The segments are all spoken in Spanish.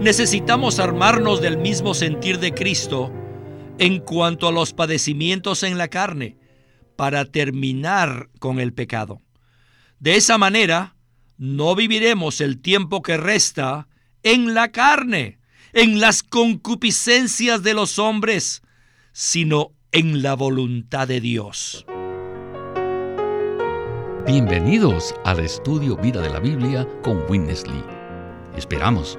necesitamos armarnos del mismo sentir de Cristo en cuanto a los padecimientos en la carne para terminar con el pecado. De esa manera, no viviremos el tiempo que resta en la carne, en las concupiscencias de los hombres, sino en la voluntad de Dios. Bienvenidos al estudio Vida de la Biblia con Witness Lee. Esperamos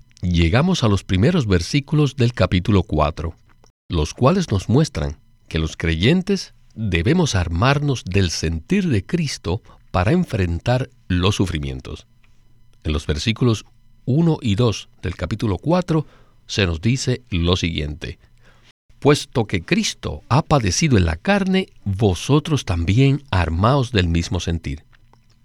llegamos a los primeros versículos del capítulo 4, los cuales nos muestran que los creyentes debemos armarnos del sentir de Cristo para enfrentar los sufrimientos. En los versículos 1 y 2 del capítulo 4 se nos dice lo siguiente. Puesto que Cristo ha padecido en la carne, vosotros también armaos del mismo sentir.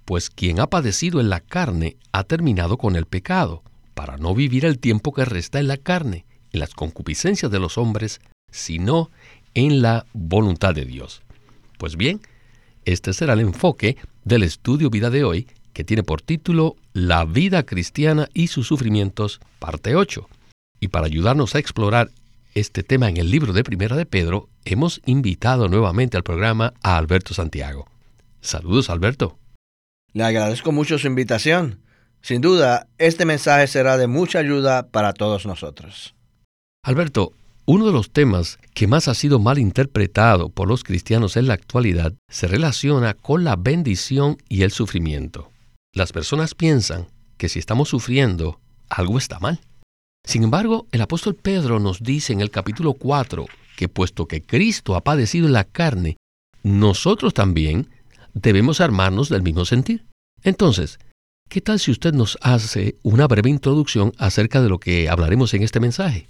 Pues quien ha padecido en la carne ha terminado con el pecado para no vivir el tiempo que resta en la carne, en las concupiscencias de los hombres, sino en la voluntad de Dios. Pues bien, este será el enfoque del estudio vida de hoy, que tiene por título La vida cristiana y sus sufrimientos, parte 8. Y para ayudarnos a explorar este tema en el libro de Primera de Pedro, hemos invitado nuevamente al programa a Alberto Santiago. Saludos, Alberto. Le agradezco mucho su invitación. Sin duda, este mensaje será de mucha ayuda para todos nosotros. Alberto, uno de los temas que más ha sido mal interpretado por los cristianos en la actualidad se relaciona con la bendición y el sufrimiento. Las personas piensan que si estamos sufriendo, algo está mal. Sin embargo, el apóstol Pedro nos dice en el capítulo 4 que puesto que Cristo ha padecido en la carne, nosotros también debemos armarnos del mismo sentir. Entonces, ¿Qué tal si usted nos hace una breve introducción acerca de lo que hablaremos en este mensaje?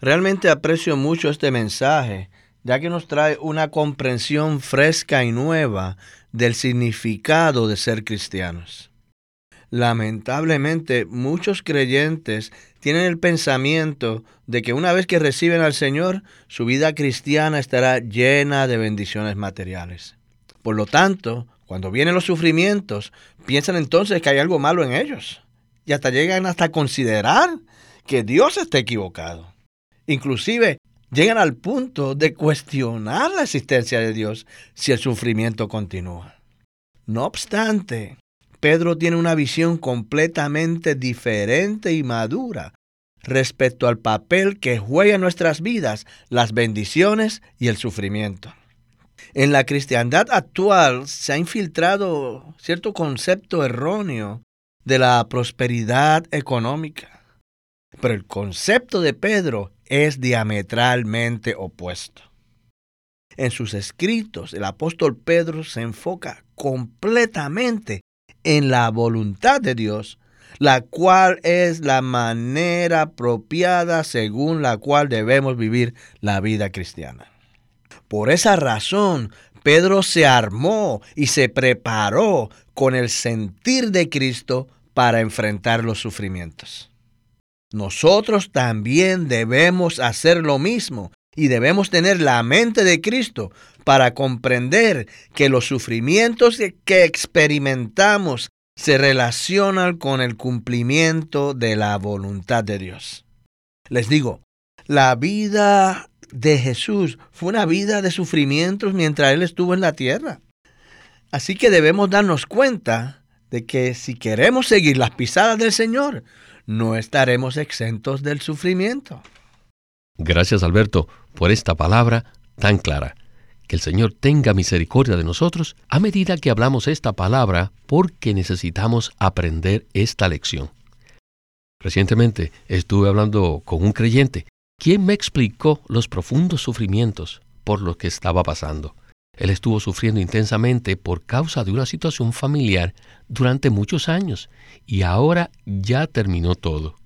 Realmente aprecio mucho este mensaje, ya que nos trae una comprensión fresca y nueva del significado de ser cristianos. Lamentablemente, muchos creyentes tienen el pensamiento de que una vez que reciben al Señor, su vida cristiana estará llena de bendiciones materiales. Por lo tanto, cuando vienen los sufrimientos, piensan entonces que hay algo malo en ellos. Y hasta llegan hasta considerar que Dios está equivocado. Inclusive llegan al punto de cuestionar la existencia de Dios si el sufrimiento continúa. No obstante, Pedro tiene una visión completamente diferente y madura respecto al papel que juega en nuestras vidas las bendiciones y el sufrimiento. En la cristiandad actual se ha infiltrado cierto concepto erróneo de la prosperidad económica. Pero el concepto de Pedro es diametralmente opuesto. En sus escritos, el apóstol Pedro se enfoca completamente en la voluntad de Dios, la cual es la manera apropiada según la cual debemos vivir la vida cristiana. Por esa razón, Pedro se armó y se preparó con el sentir de Cristo para enfrentar los sufrimientos. Nosotros también debemos hacer lo mismo y debemos tener la mente de Cristo para comprender que los sufrimientos que experimentamos se relacionan con el cumplimiento de la voluntad de Dios. Les digo, la vida de Jesús fue una vida de sufrimientos mientras Él estuvo en la tierra. Así que debemos darnos cuenta de que si queremos seguir las pisadas del Señor, no estaremos exentos del sufrimiento. Gracias Alberto por esta palabra tan clara. Que el Señor tenga misericordia de nosotros a medida que hablamos esta palabra porque necesitamos aprender esta lección. Recientemente estuve hablando con un creyente ¿Quién me explicó los profundos sufrimientos por los que estaba pasando. Él estuvo sufriendo intensamente por causa de una situación familiar durante muchos años y ahora ya terminó todo.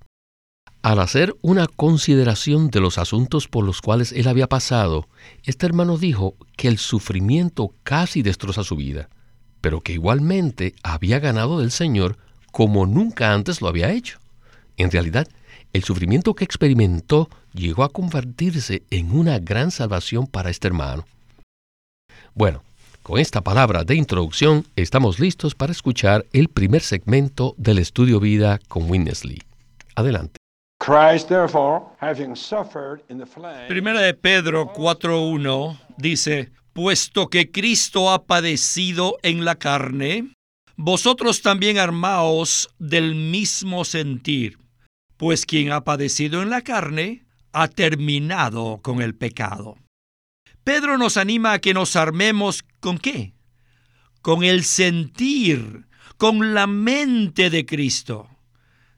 Al hacer una consideración de los asuntos por los cuales él había pasado, este hermano dijo que el sufrimiento casi destroza su vida, pero que igualmente había ganado del Señor como nunca antes lo había hecho. En realidad, el sufrimiento que experimentó llegó a convertirse en una gran salvación para este hermano. Bueno, con esta palabra de introducción estamos listos para escuchar el primer segmento del estudio vida con Winnesley. Adelante. Primera de Pedro 4.1 dice, puesto que Cristo ha padecido en la carne, vosotros también armaos del mismo sentir, pues quien ha padecido en la carne ha terminado con el pecado. Pedro nos anima a que nos armemos con qué? Con el sentir, con la mente de Cristo.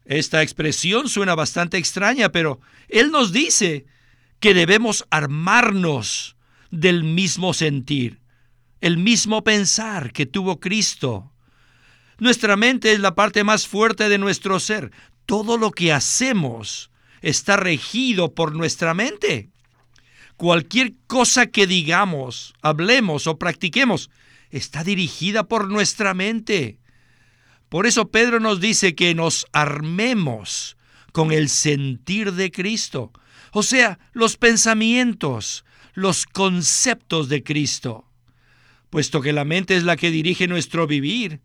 Esta expresión suena bastante extraña, pero Él nos dice que debemos armarnos del mismo sentir, el mismo pensar que tuvo Cristo. Nuestra mente es la parte más fuerte de nuestro ser. Todo lo que hacemos está regido por nuestra mente. Cualquier cosa que digamos, hablemos o practiquemos está dirigida por nuestra mente. Por eso Pedro nos dice que nos armemos con el sentir de Cristo, o sea, los pensamientos, los conceptos de Cristo. Puesto que la mente es la que dirige nuestro vivir,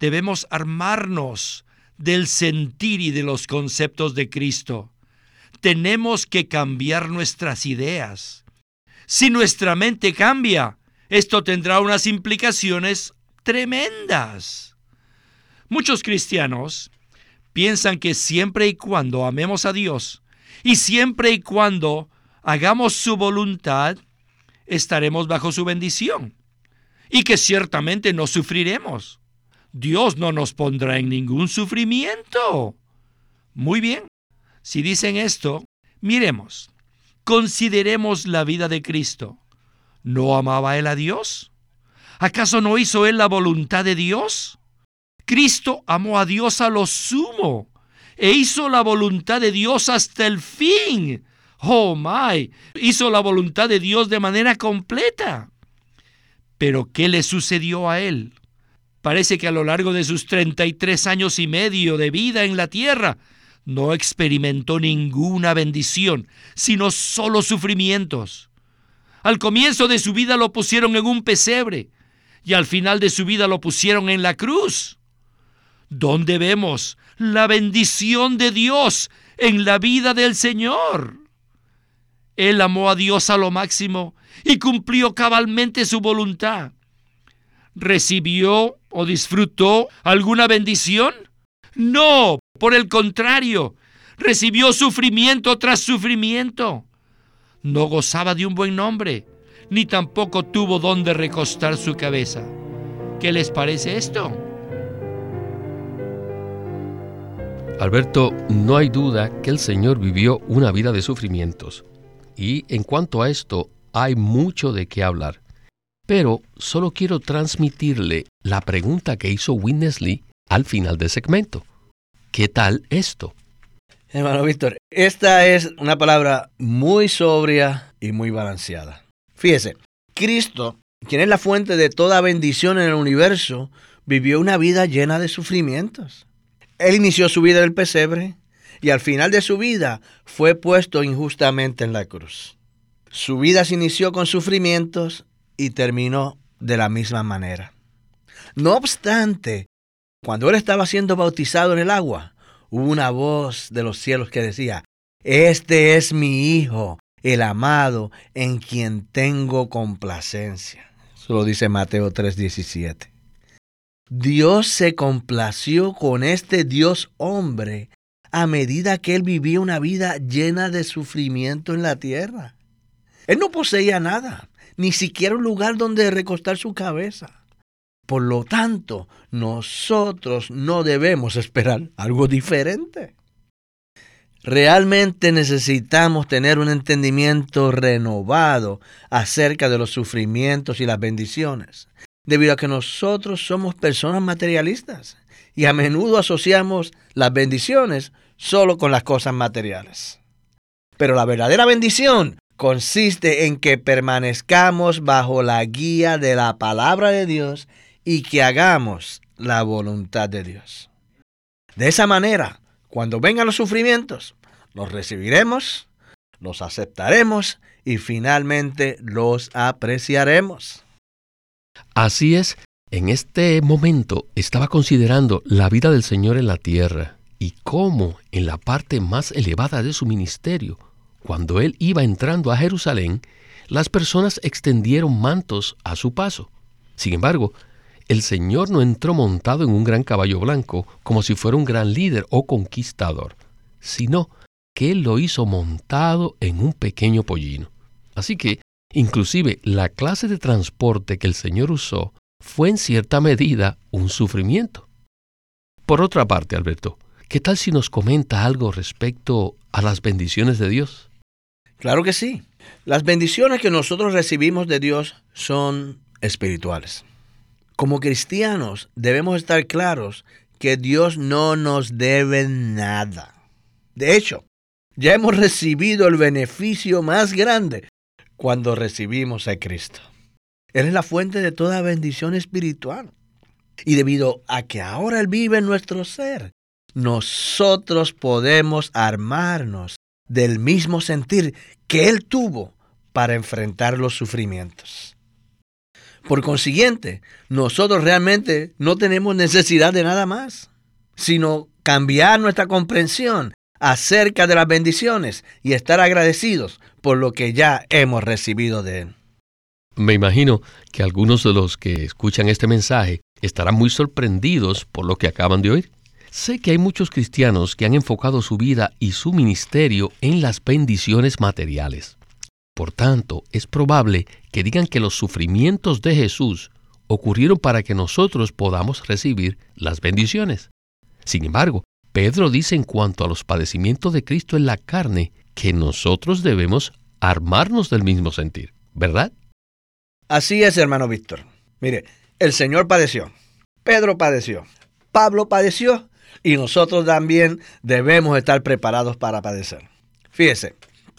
debemos armarnos del sentir y de los conceptos de Cristo tenemos que cambiar nuestras ideas. Si nuestra mente cambia, esto tendrá unas implicaciones tremendas. Muchos cristianos piensan que siempre y cuando amemos a Dios y siempre y cuando hagamos su voluntad, estaremos bajo su bendición y que ciertamente no sufriremos. Dios no nos pondrá en ningún sufrimiento. Muy bien. Si dicen esto, miremos, consideremos la vida de Cristo. ¿No amaba él a Dios? ¿Acaso no hizo él la voluntad de Dios? Cristo amó a Dios a lo sumo e hizo la voluntad de Dios hasta el fin. Oh my, hizo la voluntad de Dios de manera completa. Pero ¿qué le sucedió a él? Parece que a lo largo de sus 33 años y medio de vida en la tierra, no experimentó ninguna bendición, sino solo sufrimientos. Al comienzo de su vida lo pusieron en un pesebre y al final de su vida lo pusieron en la cruz. ¿Dónde vemos la bendición de Dios en la vida del Señor? Él amó a Dios a lo máximo y cumplió cabalmente su voluntad. ¿Recibió o disfrutó alguna bendición? No, por el contrario, recibió sufrimiento tras sufrimiento. No gozaba de un buen nombre, ni tampoco tuvo donde recostar su cabeza. ¿Qué les parece esto? Alberto, no hay duda que el Señor vivió una vida de sufrimientos. Y en cuanto a esto, hay mucho de qué hablar. Pero solo quiero transmitirle la pregunta que hizo Witness Lee al final del segmento. ¿Qué tal esto? Hermano Víctor, esta es una palabra muy sobria y muy balanceada. Fíjese, Cristo, quien es la fuente de toda bendición en el universo, vivió una vida llena de sufrimientos. Él inició su vida en el pesebre y al final de su vida fue puesto injustamente en la cruz. Su vida se inició con sufrimientos y terminó de la misma manera. No obstante, cuando él estaba siendo bautizado en el agua, hubo una voz de los cielos que decía, Este es mi Hijo, el amado, en quien tengo complacencia. Eso lo dice Mateo 3:17. Dios se complació con este Dios hombre a medida que él vivía una vida llena de sufrimiento en la tierra. Él no poseía nada, ni siquiera un lugar donde recostar su cabeza. Por lo tanto, nosotros no debemos esperar algo diferente. Realmente necesitamos tener un entendimiento renovado acerca de los sufrimientos y las bendiciones, debido a que nosotros somos personas materialistas y a menudo asociamos las bendiciones solo con las cosas materiales. Pero la verdadera bendición consiste en que permanezcamos bajo la guía de la palabra de Dios y que hagamos la voluntad de Dios. De esa manera, cuando vengan los sufrimientos, los recibiremos, los aceptaremos y finalmente los apreciaremos. Así es, en este momento estaba considerando la vida del Señor en la tierra y cómo en la parte más elevada de su ministerio, cuando él iba entrando a Jerusalén, las personas extendieron mantos a su paso. Sin embargo, el Señor no entró montado en un gran caballo blanco como si fuera un gran líder o conquistador, sino que Él lo hizo montado en un pequeño pollino. Así que, inclusive, la clase de transporte que el Señor usó fue en cierta medida un sufrimiento. Por otra parte, Alberto, ¿qué tal si nos comenta algo respecto a las bendiciones de Dios? Claro que sí. Las bendiciones que nosotros recibimos de Dios son espirituales. Como cristianos debemos estar claros que Dios no nos debe nada. De hecho, ya hemos recibido el beneficio más grande cuando recibimos a Cristo. Él es la fuente de toda bendición espiritual. Y debido a que ahora Él vive en nuestro ser, nosotros podemos armarnos del mismo sentir que Él tuvo para enfrentar los sufrimientos. Por consiguiente, nosotros realmente no tenemos necesidad de nada más, sino cambiar nuestra comprensión acerca de las bendiciones y estar agradecidos por lo que ya hemos recibido de Él. Me imagino que algunos de los que escuchan este mensaje estarán muy sorprendidos por lo que acaban de oír. Sé que hay muchos cristianos que han enfocado su vida y su ministerio en las bendiciones materiales. Por tanto, es probable que digan que los sufrimientos de Jesús ocurrieron para que nosotros podamos recibir las bendiciones. Sin embargo, Pedro dice en cuanto a los padecimientos de Cristo en la carne que nosotros debemos armarnos del mismo sentir, ¿verdad? Así es, hermano Víctor. Mire, el Señor padeció, Pedro padeció, Pablo padeció y nosotros también debemos estar preparados para padecer. Fíjese,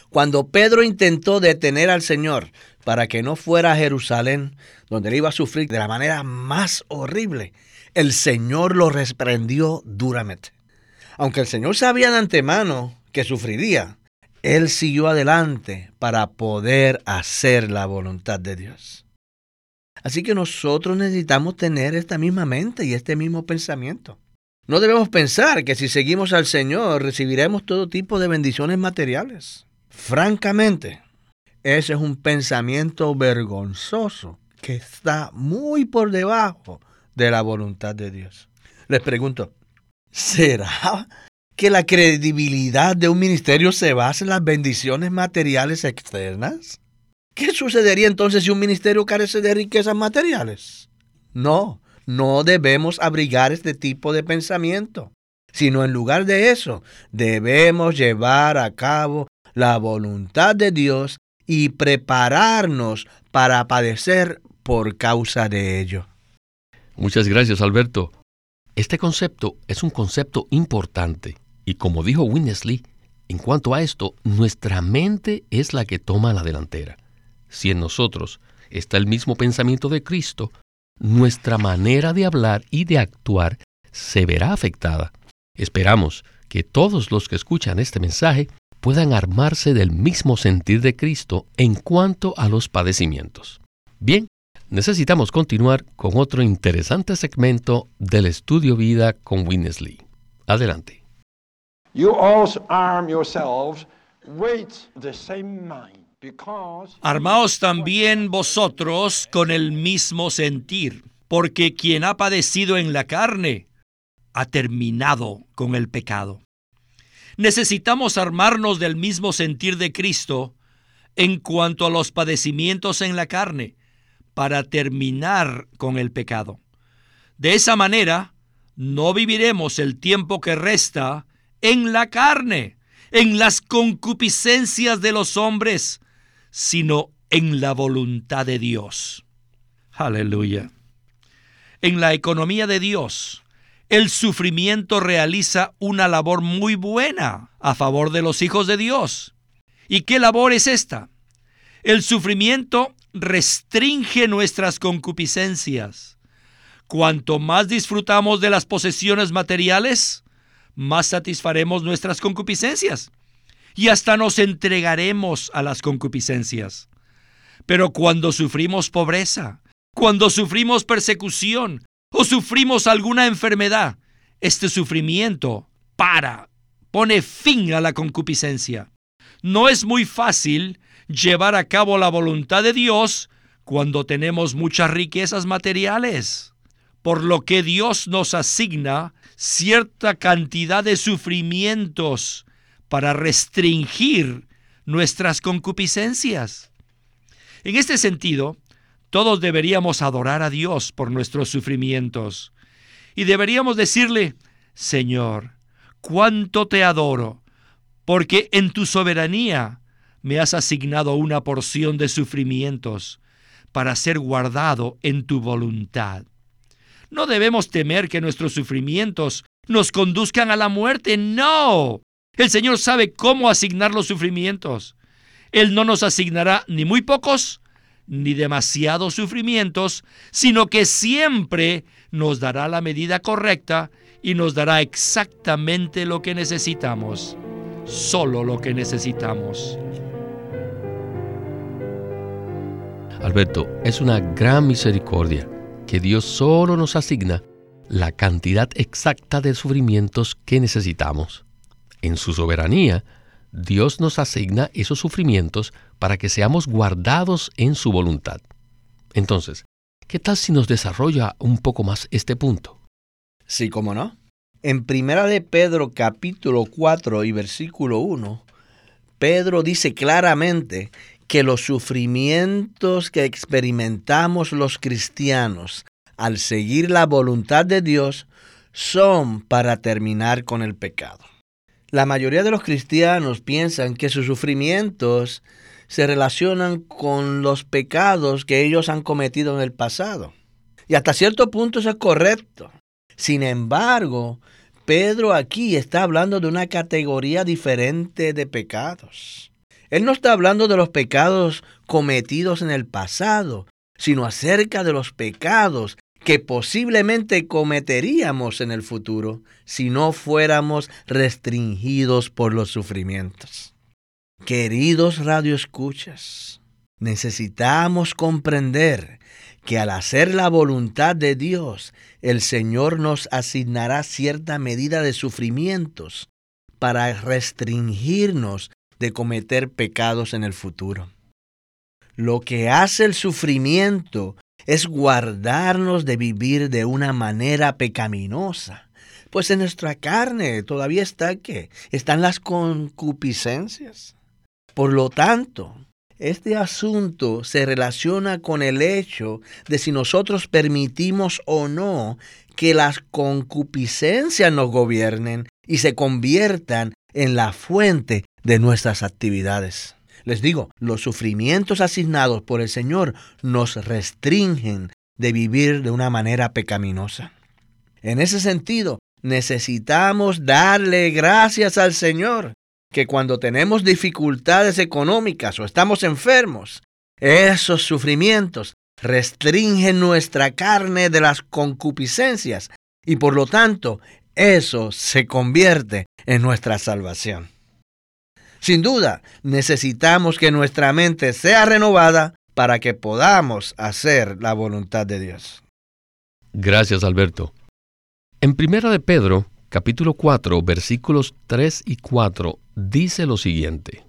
cuando Pedro intentó detener al Señor para que no fuera a Jerusalén, donde él iba a sufrir de la manera más horrible, el Señor lo reprendió duramente. Aunque el Señor sabía de antemano que sufriría, él siguió adelante para poder hacer la voluntad de Dios. Así que nosotros necesitamos tener esta misma mente y este mismo pensamiento. No debemos pensar que si seguimos al Señor recibiremos todo tipo de bendiciones materiales. Francamente, ese es un pensamiento vergonzoso que está muy por debajo de la voluntad de Dios. Les pregunto, ¿será que la credibilidad de un ministerio se basa en las bendiciones materiales externas? ¿Qué sucedería entonces si un ministerio carece de riquezas materiales? No, no debemos abrigar este tipo de pensamiento, sino en lugar de eso, debemos llevar a cabo la voluntad de Dios y prepararnos para padecer por causa de ello. Muchas gracias, Alberto. Este concepto es un concepto importante y como dijo Winnesley, en cuanto a esto, nuestra mente es la que toma la delantera. Si en nosotros está el mismo pensamiento de Cristo, nuestra manera de hablar y de actuar se verá afectada. Esperamos que todos los que escuchan este mensaje puedan armarse del mismo sentir de Cristo en cuanto a los padecimientos. Bien, necesitamos continuar con otro interesante segmento del estudio vida con Winnesley. Adelante. Armaos también vosotros con el mismo sentir, porque quien ha padecido en la carne ha terminado con el pecado. Necesitamos armarnos del mismo sentir de Cristo en cuanto a los padecimientos en la carne, para terminar con el pecado. De esa manera, no viviremos el tiempo que resta en la carne, en las concupiscencias de los hombres, sino en la voluntad de Dios. Aleluya. En la economía de Dios, el sufrimiento realiza una labor muy buena a favor de los hijos de Dios. ¿Y qué labor es esta? El sufrimiento restringe nuestras concupiscencias. Cuanto más disfrutamos de las posesiones materiales, más satisfaremos nuestras concupiscencias y hasta nos entregaremos a las concupiscencias. Pero cuando sufrimos pobreza, cuando sufrimos persecución o sufrimos alguna enfermedad, este sufrimiento para, pone fin a la concupiscencia. No es muy fácil llevar a cabo la voluntad de Dios cuando tenemos muchas riquezas materiales, por lo que Dios nos asigna cierta cantidad de sufrimientos para restringir nuestras concupiscencias. En este sentido, todos deberíamos adorar a Dios por nuestros sufrimientos y deberíamos decirle, Señor, cuánto te adoro, porque en tu soberanía me has asignado una porción de sufrimientos para ser guardado en tu voluntad. No debemos temer que nuestros sufrimientos nos conduzcan a la muerte, no. El Señor sabe cómo asignar los sufrimientos. Él no nos asignará ni muy pocos ni demasiados sufrimientos, sino que siempre nos dará la medida correcta y nos dará exactamente lo que necesitamos, solo lo que necesitamos. Alberto, es una gran misericordia que Dios solo nos asigna la cantidad exacta de sufrimientos que necesitamos. En su soberanía, Dios nos asigna esos sufrimientos para que seamos guardados en su voluntad. Entonces, ¿qué tal si nos desarrolla un poco más este punto? Sí, cómo no. En Primera de Pedro capítulo 4 y versículo 1, Pedro dice claramente que los sufrimientos que experimentamos los cristianos al seguir la voluntad de Dios son para terminar con el pecado. La mayoría de los cristianos piensan que sus sufrimientos se relacionan con los pecados que ellos han cometido en el pasado. Y hasta cierto punto eso es correcto. Sin embargo, Pedro aquí está hablando de una categoría diferente de pecados. Él no está hablando de los pecados cometidos en el pasado, sino acerca de los pecados que posiblemente cometeríamos en el futuro si no fuéramos restringidos por los sufrimientos. Queridos radioescuchas, necesitamos comprender que al hacer la voluntad de Dios, el Señor nos asignará cierta medida de sufrimientos para restringirnos de cometer pecados en el futuro. Lo que hace el sufrimiento es guardarnos de vivir de una manera pecaminosa. Pues en nuestra carne todavía está que están las concupiscencias. Por lo tanto, este asunto se relaciona con el hecho de si nosotros permitimos o no que las concupiscencias nos gobiernen y se conviertan en la fuente de nuestras actividades. Les digo, los sufrimientos asignados por el Señor nos restringen de vivir de una manera pecaminosa. En ese sentido, necesitamos darle gracias al Señor, que cuando tenemos dificultades económicas o estamos enfermos, esos sufrimientos restringen nuestra carne de las concupiscencias y por lo tanto eso se convierte en nuestra salvación. Sin duda, necesitamos que nuestra mente sea renovada para que podamos hacer la voluntad de Dios. Gracias, Alberto. En Primera de Pedro, capítulo 4, versículos 3 y 4, dice lo siguiente: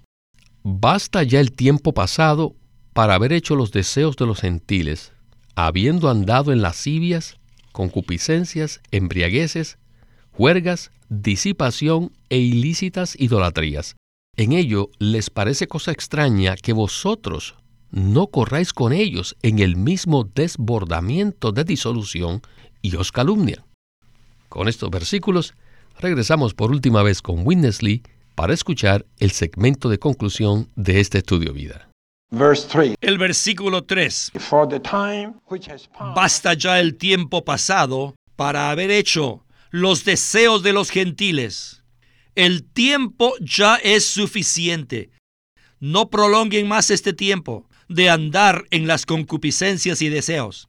Basta ya el tiempo pasado para haber hecho los deseos de los gentiles, habiendo andado en lascivias, concupiscencias, embriagueces, juergas, disipación e ilícitas idolatrías en ello les parece cosa extraña que vosotros no corráis con ellos en el mismo desbordamiento de disolución y os calumnian. Con estos versículos, regresamos por última vez con Witness Lee para escuchar el segmento de conclusión de este estudio vida. El versículo 3. Basta ya el tiempo pasado para haber hecho los deseos de los gentiles. El tiempo ya es suficiente. No prolonguen más este tiempo de andar en las concupiscencias y deseos.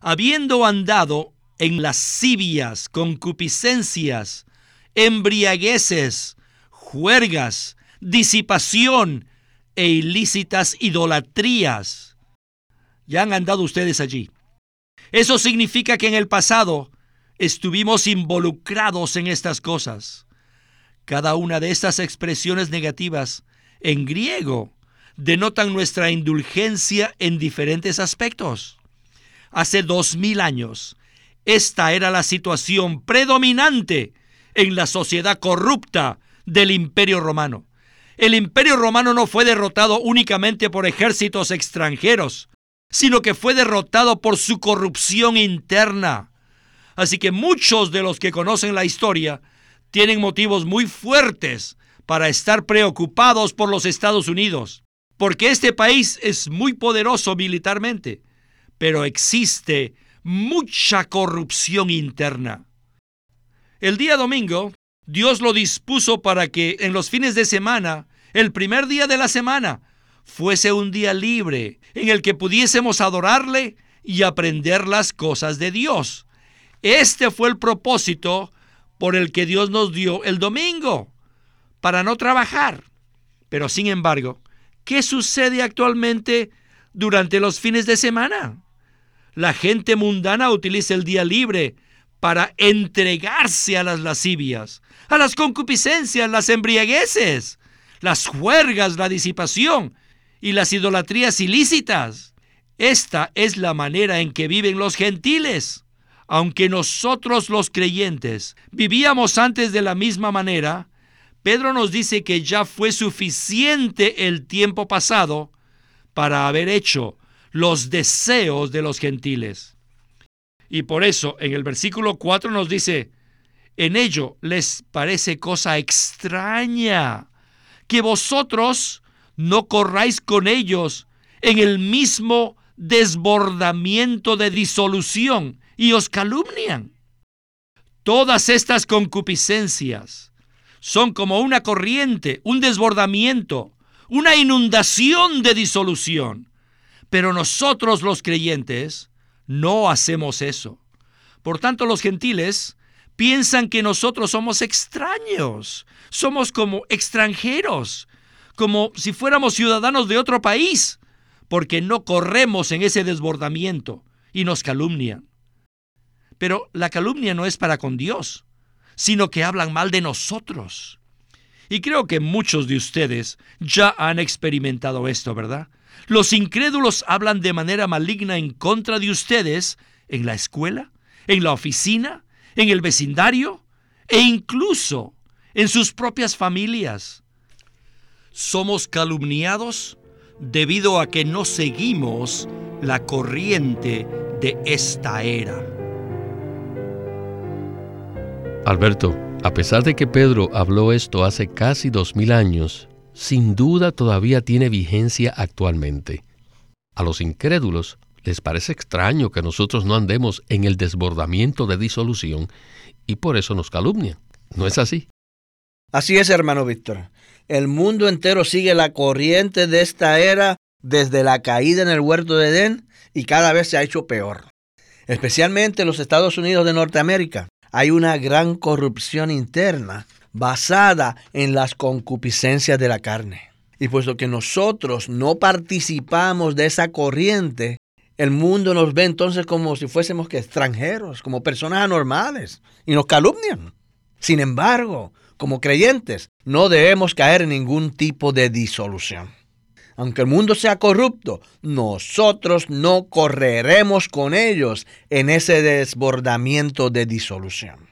Habiendo andado en lascivias, concupiscencias, embriagueces, juergas, disipación e ilícitas idolatrías. Ya han andado ustedes allí. Eso significa que en el pasado estuvimos involucrados en estas cosas. Cada una de estas expresiones negativas en griego denotan nuestra indulgencia en diferentes aspectos. Hace dos mil años, esta era la situación predominante en la sociedad corrupta del Imperio Romano. El Imperio Romano no fue derrotado únicamente por ejércitos extranjeros, sino que fue derrotado por su corrupción interna. Así que muchos de los que conocen la historia tienen motivos muy fuertes para estar preocupados por los Estados Unidos, porque este país es muy poderoso militarmente, pero existe mucha corrupción interna. El día domingo, Dios lo dispuso para que en los fines de semana, el primer día de la semana, fuese un día libre en el que pudiésemos adorarle y aprender las cosas de Dios. Este fue el propósito por el que Dios nos dio el domingo, para no trabajar. Pero sin embargo, ¿qué sucede actualmente durante los fines de semana? La gente mundana utiliza el día libre para entregarse a las lascivias, a las concupiscencias, las embriagueces, las juergas, la disipación y las idolatrías ilícitas. Esta es la manera en que viven los gentiles. Aunque nosotros los creyentes vivíamos antes de la misma manera, Pedro nos dice que ya fue suficiente el tiempo pasado para haber hecho los deseos de los gentiles. Y por eso en el versículo 4 nos dice, en ello les parece cosa extraña que vosotros no corráis con ellos en el mismo desbordamiento de disolución y os calumnian. Todas estas concupiscencias son como una corriente, un desbordamiento, una inundación de disolución. Pero nosotros los creyentes no hacemos eso. Por tanto, los gentiles piensan que nosotros somos extraños, somos como extranjeros, como si fuéramos ciudadanos de otro país, porque no corremos en ese desbordamiento y nos calumnian. Pero la calumnia no es para con Dios, sino que hablan mal de nosotros. Y creo que muchos de ustedes ya han experimentado esto, ¿verdad? Los incrédulos hablan de manera maligna en contra de ustedes en la escuela, en la oficina, en el vecindario e incluso en sus propias familias. Somos calumniados debido a que no seguimos la corriente de esta era. Alberto, a pesar de que Pedro habló esto hace casi dos mil años, sin duda todavía tiene vigencia actualmente. A los incrédulos les parece extraño que nosotros no andemos en el desbordamiento de disolución y por eso nos calumnian. ¿No es así? Así es, hermano Víctor. El mundo entero sigue la corriente de esta era desde la caída en el huerto de Edén y cada vez se ha hecho peor. Especialmente en los Estados Unidos de Norteamérica hay una gran corrupción interna basada en las concupiscencias de la carne. Y puesto que nosotros no participamos de esa corriente, el mundo nos ve entonces como si fuésemos que extranjeros, como personas anormales, y nos calumnian. Sin embargo, como creyentes, no debemos caer en ningún tipo de disolución. Aunque el mundo sea corrupto, nosotros no correremos con ellos en ese desbordamiento de disolución.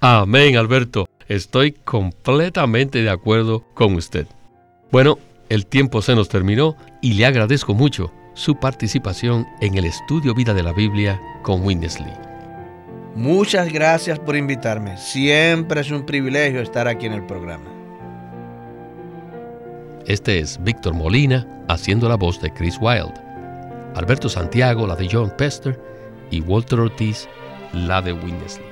Amén, Alberto. Estoy completamente de acuerdo con usted. Bueno, el tiempo se nos terminó y le agradezco mucho su participación en el estudio Vida de la Biblia con Winnesley. Muchas gracias por invitarme. Siempre es un privilegio estar aquí en el programa. Este es Víctor Molina haciendo la voz de Chris Wilde, Alberto Santiago la de John Pester y Walter Ortiz la de Winnesley.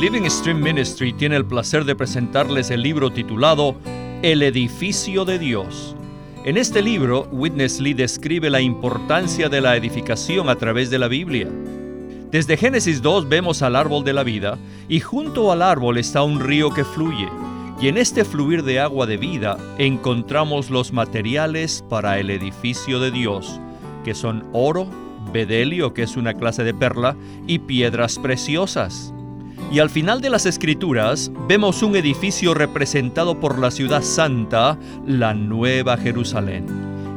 Living Stream Ministry tiene el placer de presentarles el libro titulado El edificio de Dios en este libro, Witness Lee describe la importancia de la edificación a través de la Biblia. Desde Génesis 2 vemos al árbol de la vida y junto al árbol está un río que fluye. Y en este fluir de agua de vida encontramos los materiales para el edificio de Dios, que son oro, bedelio, que es una clase de perla, y piedras preciosas. Y al final de las escrituras vemos un edificio representado por la ciudad santa, la Nueva Jerusalén.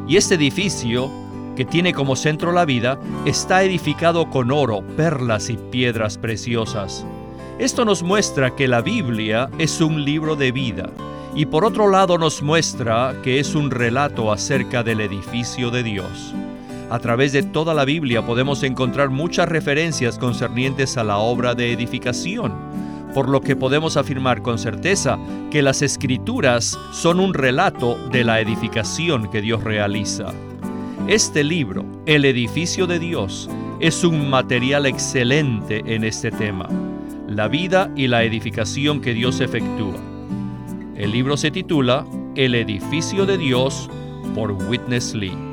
Y este edificio, que tiene como centro la vida, está edificado con oro, perlas y piedras preciosas. Esto nos muestra que la Biblia es un libro de vida y por otro lado nos muestra que es un relato acerca del edificio de Dios. A través de toda la Biblia podemos encontrar muchas referencias concernientes a la obra de edificación, por lo que podemos afirmar con certeza que las escrituras son un relato de la edificación que Dios realiza. Este libro, El edificio de Dios, es un material excelente en este tema, la vida y la edificación que Dios efectúa. El libro se titula El edificio de Dios por Witness Lee.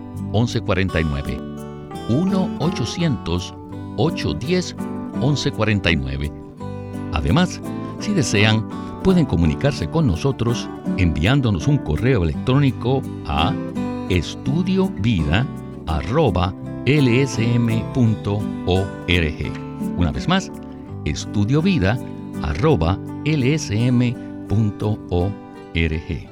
1149. 1-800-810-1149. Además, si desean, pueden comunicarse con nosotros enviándonos un correo electrónico a estudiovida.lsm.org. Una vez más, estudiovida.lsm.org.